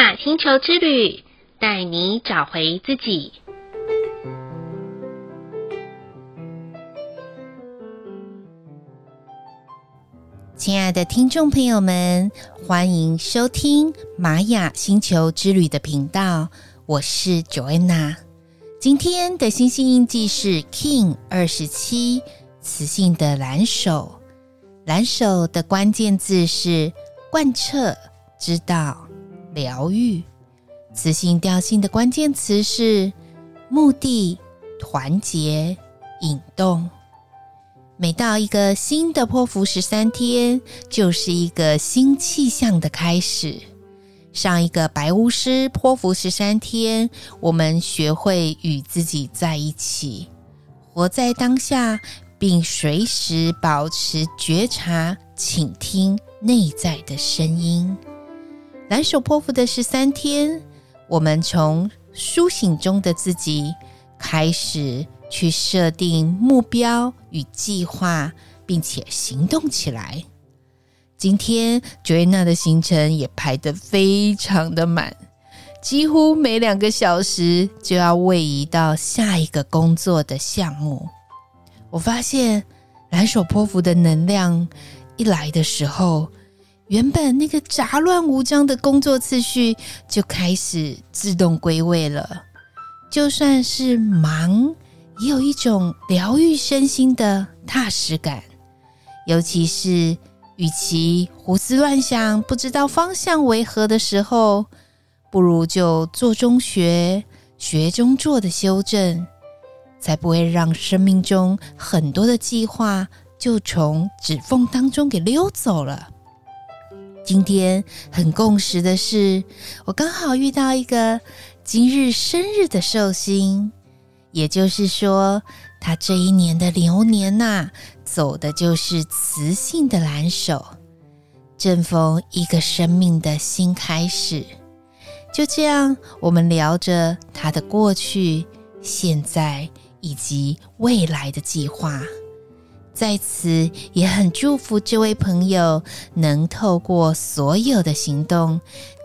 雅星球之旅，带你找回自己。亲爱的听众朋友们，欢迎收听玛雅星球之旅的频道，我是 Joanna。今天的星星印记是 King 二十七，磁性的蓝手。蓝手的关键字是贯彻、知道、疗愈。磁性调性的关键词是目的、团结、引动。每到一个新的波符十三天，就是一个新气象的开始。上一个白巫师波符十三天，我们学会与自己在一起，活在当下，并随时保持觉察，倾听内在的声音。蓝手波符的十三天，我们从苏醒中的自己开始。去设定目标与计划，并且行动起来。今天 Joanna 的行程也排得非常的满，几乎每两个小时就要位移到下一个工作的项目。我发现蓝手波符的能量一来的时候，原本那个杂乱无章的工作次序就开始自动归位了。就算是忙，也有一种疗愈身心的踏实感，尤其是与其胡思乱想、不知道方向为何的时候，不如就做中学、学中做的修正，才不会让生命中很多的计划就从指缝当中给溜走了。今天很共识的是，我刚好遇到一个今日生日的寿星。也就是说，他这一年的流年呐、走的就是磁性的蓝手，正逢一个生命的新开始。就这样，我们聊着他的过去、现在以及未来的计划。在此，也很祝福这位朋友能透过所有的行动，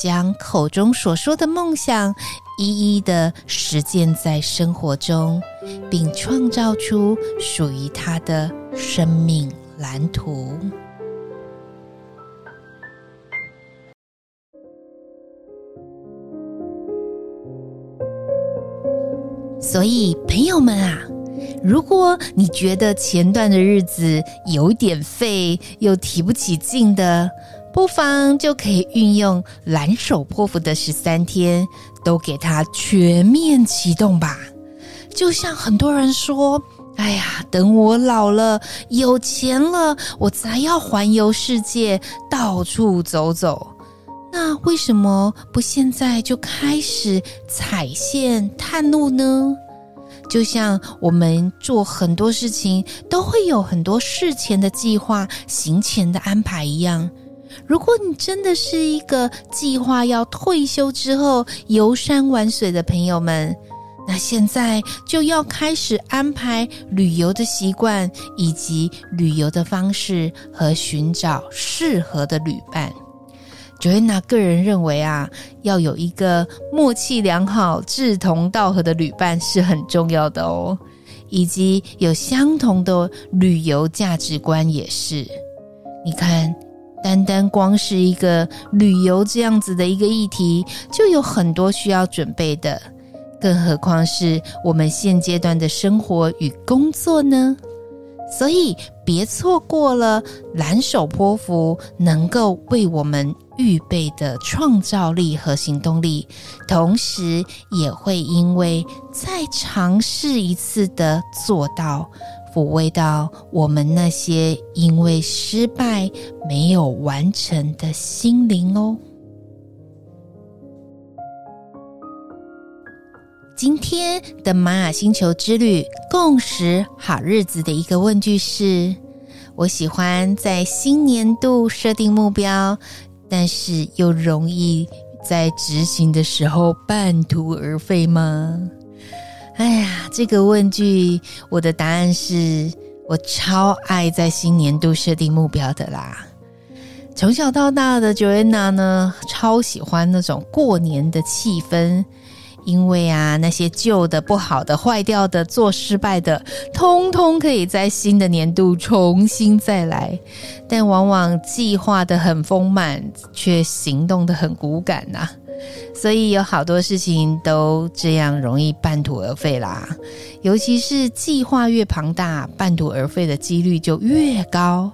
将口中所说的梦想一一的实践在生活中，并创造出属于他的生命蓝图。所以，朋友们啊！如果你觉得前段的日子有点废，又提不起劲的，不妨就可以运用蓝手波符的十三天，都给它全面启动吧。就像很多人说：“哎呀，等我老了，有钱了，我才要环游世界，到处走走。”那为什么不现在就开始踩线探路呢？就像我们做很多事情都会有很多事前的计划、行前的安排一样。如果你真的是一个计划要退休之后游山玩水的朋友们，那现在就要开始安排旅游的习惯，以及旅游的方式和寻找适合的旅伴。Joanna 个人认为啊，要有一个默契良好、志同道合的旅伴是很重要的哦，以及有相同的旅游价值观也是。你看，单单光是一个旅游这样子的一个议题，就有很多需要准备的，更何况是我们现阶段的生活与工作呢？所以，别错过了蓝手波符能够为我们预备的创造力和行动力，同时也会因为再尝试一次的做到，抚慰到我们那些因为失败没有完成的心灵哦。今天的玛雅星球之旅共识好日子的一个问句是：我喜欢在新年度设定目标，但是又容易在执行的时候半途而废吗？哎呀，这个问句，我的答案是我超爱在新年度设定目标的啦。从小到大的 Joanna 呢，超喜欢那种过年的气氛。因为啊，那些旧的、不好的、坏掉的、做失败的，通通可以在新的年度重新再来。但往往计划得很丰满，却行动得很骨感呐、啊。所以有好多事情都这样容易半途而废啦。尤其是计划越庞大，半途而废的几率就越高。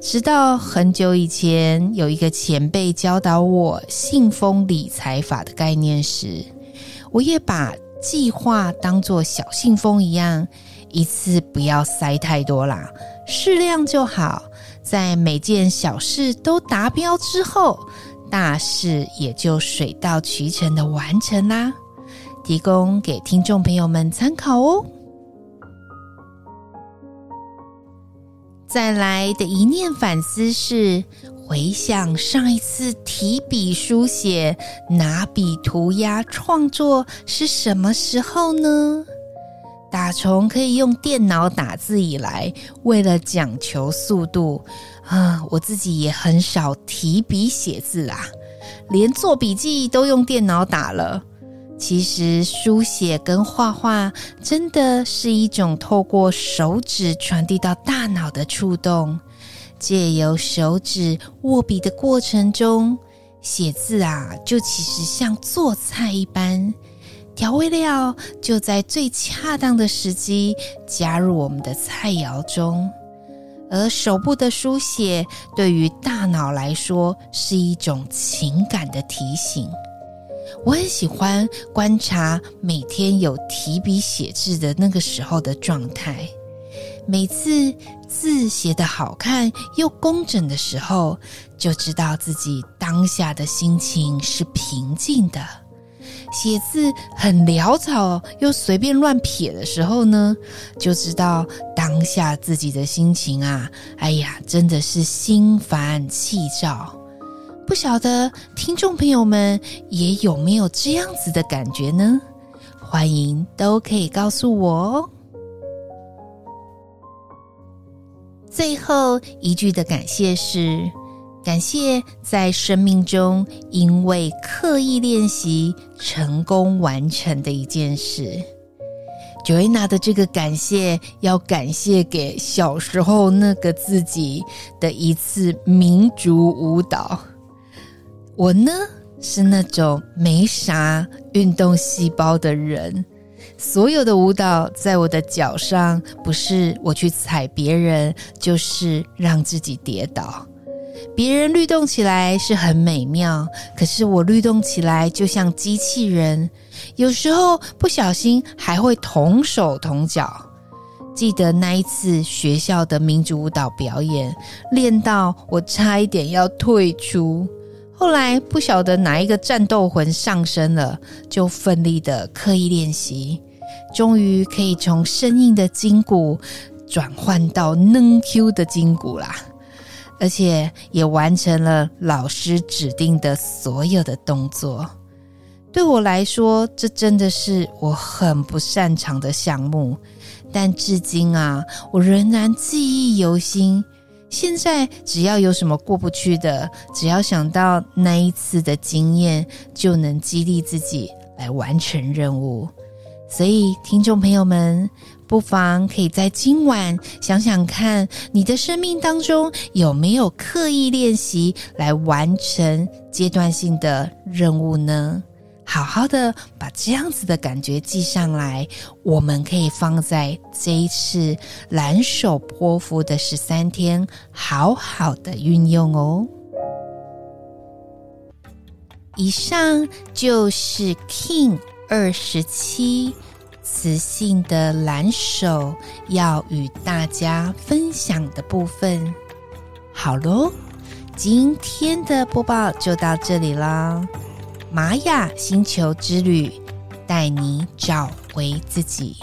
直到很久以前，有一个前辈教导我信封理财法的概念时，我也把计划当做小信封一样，一次不要塞太多啦，适量就好。在每件小事都达标之后，大事也就水到渠成的完成啦。提供给听众朋友们参考哦。再来的一念反思是。回想上一次提笔书写、拿笔涂鸦创作是什么时候呢？打从可以用电脑打字以来，为了讲求速度啊，我自己也很少提笔写字啊，连做笔记都用电脑打了。其实书写跟画画真的是一种透过手指传递到大脑的触动。借由手指握笔的过程中，写字啊，就其实像做菜一般，调味料就在最恰当的时机加入我们的菜肴中。而手部的书写，对于大脑来说是一种情感的提醒。我很喜欢观察每天有提笔写字的那个时候的状态。每次字写得好看又工整的时候，就知道自己当下的心情是平静的；写字很潦草又随便乱撇的时候呢，就知道当下自己的心情啊，哎呀，真的是心烦气躁。不晓得听众朋友们也有没有这样子的感觉呢？欢迎都可以告诉我哦。最后一句的感谢是：感谢在生命中因为刻意练习成功完成的一件事。Joanna 的这个感谢，要感谢给小时候那个自己的一次民族舞蹈。我呢，是那种没啥运动细胞的人。所有的舞蹈在我的脚上，不是我去踩别人，就是让自己跌倒。别人律动起来是很美妙，可是我律动起来就像机器人，有时候不小心还会同手同脚。记得那一次学校的民族舞蹈表演，练到我差一点要退出。后来不晓得哪一个战斗魂上身了，就奋力的刻意练习，终于可以从生硬的筋骨转换到嫩 Q 的筋骨啦，而且也完成了老师指定的所有的动作。对我来说，这真的是我很不擅长的项目，但至今啊，我仍然记忆犹新。现在只要有什么过不去的，只要想到那一次的经验，就能激励自己来完成任务。所以，听众朋友们，不妨可以在今晚想想看，你的生命当中有没有刻意练习来完成阶段性的任务呢？好好的把这样子的感觉记上来，我们可以放在这一次蓝手波符的十三天，好好的运用哦。以上就是 King 二十七磁性的蓝手要与大家分享的部分。好喽，今天的播报就到这里啦。玛雅星球之旅，带你找回自己。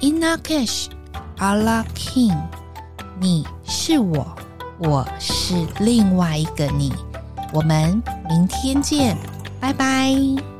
Inna Cash, Ala K'in，你是我，我是另外一个你。我们明天见，拜拜。